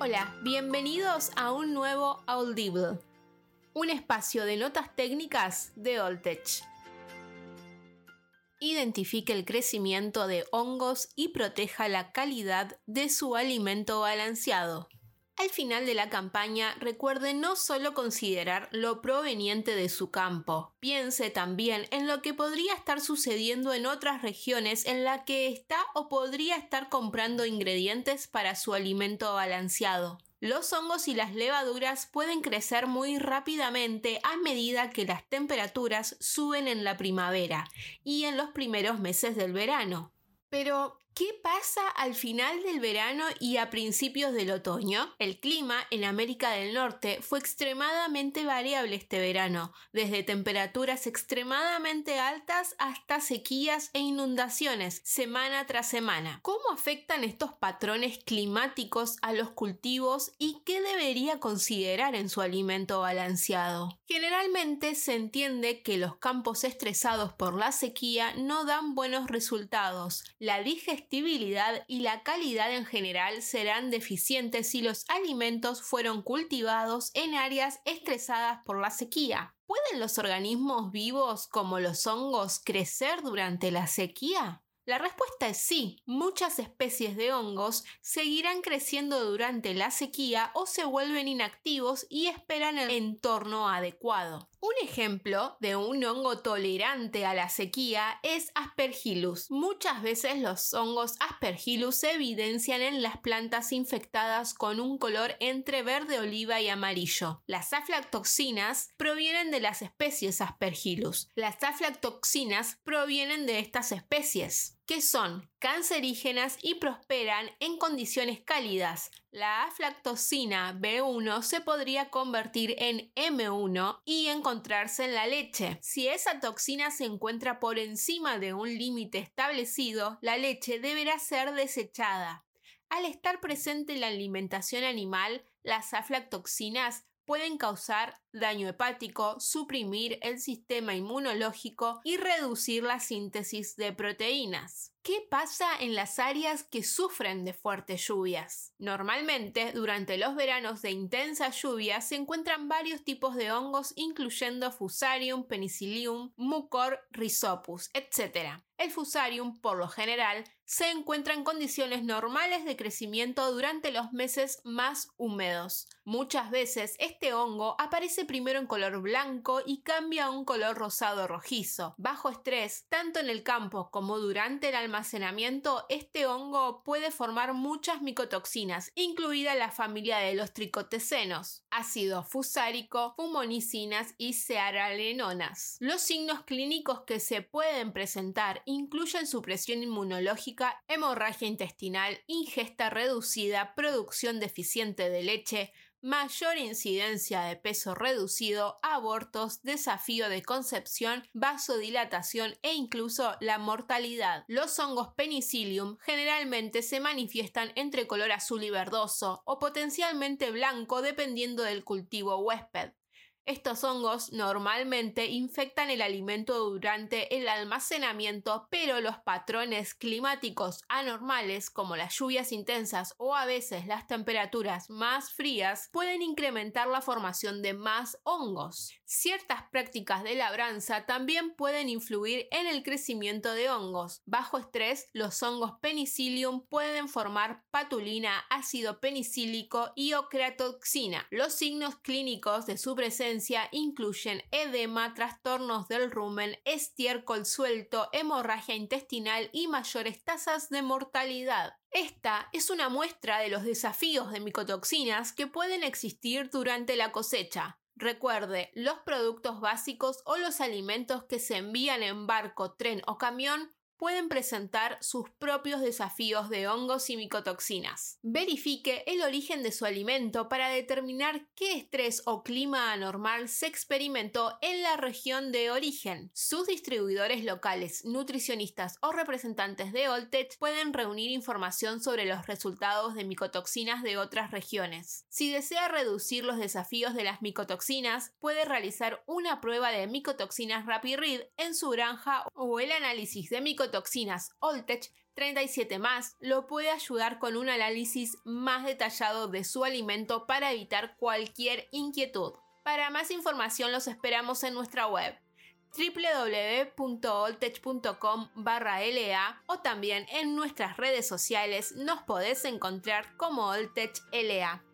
Hola, bienvenidos a un nuevo Audible, un espacio de notas técnicas de Oltech. Identifique el crecimiento de hongos y proteja la calidad de su alimento balanceado. Al final de la campaña, recuerde no solo considerar lo proveniente de su campo, piense también en lo que podría estar sucediendo en otras regiones en la que está o podría estar comprando ingredientes para su alimento balanceado. Los hongos y las levaduras pueden crecer muy rápidamente a medida que las temperaturas suben en la primavera y en los primeros meses del verano. Pero, ¿Qué pasa al final del verano y a principios del otoño? El clima en América del Norte fue extremadamente variable este verano, desde temperaturas extremadamente altas hasta sequías e inundaciones semana tras semana. ¿Cómo afectan estos patrones climáticos a los cultivos y qué debería considerar en su alimento balanceado? Generalmente se entiende que los campos estresados por la sequía no dan buenos resultados. La digestión y la calidad en general serán deficientes si los alimentos fueron cultivados en áreas estresadas por la sequía. ¿Pueden los organismos vivos como los hongos crecer durante la sequía? La respuesta es sí. Muchas especies de hongos seguirán creciendo durante la sequía o se vuelven inactivos y esperan el entorno adecuado. Un ejemplo de un hongo tolerante a la sequía es Aspergillus. Muchas veces los hongos Aspergillus se evidencian en las plantas infectadas con un color entre verde oliva y amarillo. Las aflatoxinas provienen de las especies Aspergillus. Las aflatoxinas provienen de estas especies que son cancerígenas y prosperan en condiciones cálidas. La aflatoxina B1 se podría convertir en M1 y encontrarse en la leche. Si esa toxina se encuentra por encima de un límite establecido, la leche deberá ser desechada. Al estar presente en la alimentación animal, las aflatoxinas pueden causar daño hepático, suprimir el sistema inmunológico y reducir la síntesis de proteínas. ¿Qué pasa en las áreas que sufren de fuertes lluvias? Normalmente, durante los veranos de intensa lluvia se encuentran varios tipos de hongos, incluyendo Fusarium, Penicillium, Mucor, Rhizopus, etc. El Fusarium, por lo general, se encuentra en condiciones normales de crecimiento durante los meses más húmedos. Muchas veces este hongo aparece primero en color blanco y cambia a un color rosado rojizo. Bajo estrés, tanto en el campo como durante el almacenamiento, este hongo puede formar muchas micotoxinas, incluida la familia de los tricotecenos, ácido fusárico, fumonicinas y cearalenonas. Los signos clínicos que se pueden presentar incluyen supresión inmunológica, hemorragia intestinal, ingesta reducida, producción deficiente de leche, mayor incidencia de peso reducido, abortos, desafío de concepción, vasodilatación e incluso la mortalidad. Los hongos penicillium generalmente se manifiestan entre color azul y verdoso o potencialmente blanco dependiendo del cultivo huésped. Estos hongos normalmente infectan el alimento durante el almacenamiento, pero los patrones climáticos anormales, como las lluvias intensas o a veces las temperaturas más frías, pueden incrementar la formación de más hongos. Ciertas prácticas de labranza también pueden influir en el crecimiento de hongos. Bajo estrés, los hongos penicillium pueden formar patulina, ácido penicílico y ocreatoxina. Los signos clínicos de su presencia incluyen edema, trastornos del rumen, estiércol suelto, hemorragia intestinal y mayores tasas de mortalidad. Esta es una muestra de los desafíos de micotoxinas que pueden existir durante la cosecha. Recuerde, los productos básicos o los alimentos que se envían en barco, tren o camión pueden presentar sus propios desafíos de hongos y micotoxinas. Verifique el origen de su alimento para determinar qué estrés o clima anormal se experimentó en la región de origen. Sus distribuidores locales, nutricionistas o representantes de Oltech pueden reunir información sobre los resultados de micotoxinas de otras regiones. Si desea reducir los desafíos de las micotoxinas, puede realizar una prueba de micotoxinas RapidRead en su granja o el análisis de micotoxinas Oltech 37 más lo puede ayudar con un análisis más detallado de su alimento para evitar cualquier inquietud. Para más información los esperamos en nuestra web www.oltech.com LA o también en nuestras redes sociales nos podés encontrar como Oltech LA.